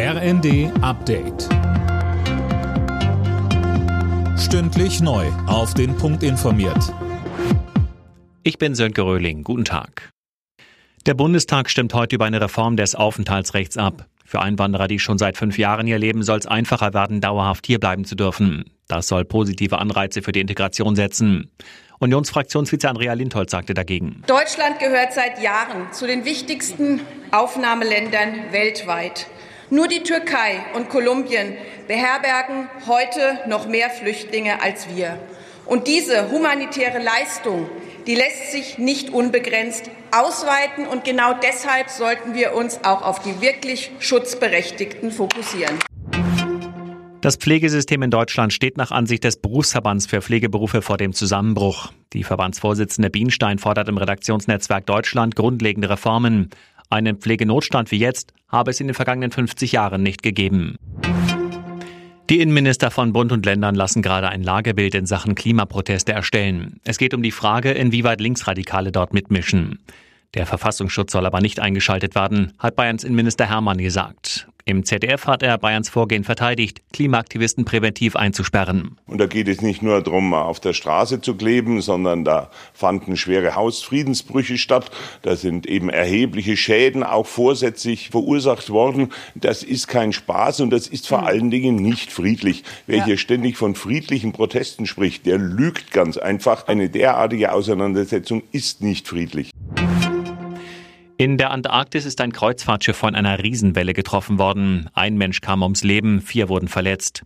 RND Update. Stündlich neu. Auf den Punkt informiert. Ich bin Sönke Röhling. Guten Tag. Der Bundestag stimmt heute über eine Reform des Aufenthaltsrechts ab. Für Einwanderer, die schon seit fünf Jahren hier leben, soll es einfacher werden, dauerhaft hierbleiben zu dürfen. Das soll positive Anreize für die Integration setzen. Unionsfraktionsvize Andrea Lindholz sagte dagegen. Deutschland gehört seit Jahren zu den wichtigsten Aufnahmeländern weltweit. Nur die Türkei und Kolumbien beherbergen heute noch mehr Flüchtlinge als wir. Und diese humanitäre Leistung, die lässt sich nicht unbegrenzt ausweiten. Und genau deshalb sollten wir uns auch auf die wirklich Schutzberechtigten fokussieren. Das Pflegesystem in Deutschland steht nach Ansicht des Berufsverbands für Pflegeberufe vor dem Zusammenbruch. Die Verbandsvorsitzende Bienstein fordert im Redaktionsnetzwerk Deutschland grundlegende Reformen. Einen Pflegenotstand wie jetzt habe es in den vergangenen 50 Jahren nicht gegeben. Die Innenminister von Bund und Ländern lassen gerade ein Lagebild in Sachen Klimaproteste erstellen. Es geht um die Frage, inwieweit Linksradikale dort mitmischen. Der Verfassungsschutz soll aber nicht eingeschaltet werden, hat Bayerns Innenminister Hermann gesagt. Im ZDF hat er Bayerns Vorgehen verteidigt, Klimaaktivisten präventiv einzusperren. Und da geht es nicht nur darum, auf der Straße zu kleben, sondern da fanden schwere Hausfriedensbrüche statt. Da sind eben erhebliche Schäden auch vorsätzlich verursacht worden. Das ist kein Spaß und das ist vor allen Dingen nicht friedlich. Wer ja. hier ständig von friedlichen Protesten spricht, der lügt ganz einfach. Eine derartige Auseinandersetzung ist nicht friedlich. In der Antarktis ist ein Kreuzfahrtschiff von einer Riesenwelle getroffen worden. Ein Mensch kam ums Leben, vier wurden verletzt.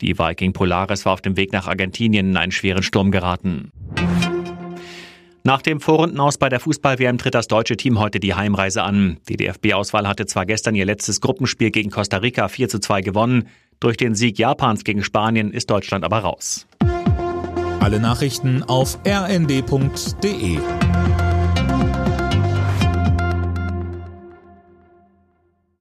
Die Viking Polaris war auf dem Weg nach Argentinien in einen schweren Sturm geraten. Nach dem Vorrundenaus bei der Fußball-WM tritt das deutsche Team heute die Heimreise an. Die DFB-Auswahl hatte zwar gestern ihr letztes Gruppenspiel gegen Costa Rica 4 zu 2 gewonnen. Durch den Sieg Japans gegen Spanien ist Deutschland aber raus. Alle Nachrichten auf rnd.de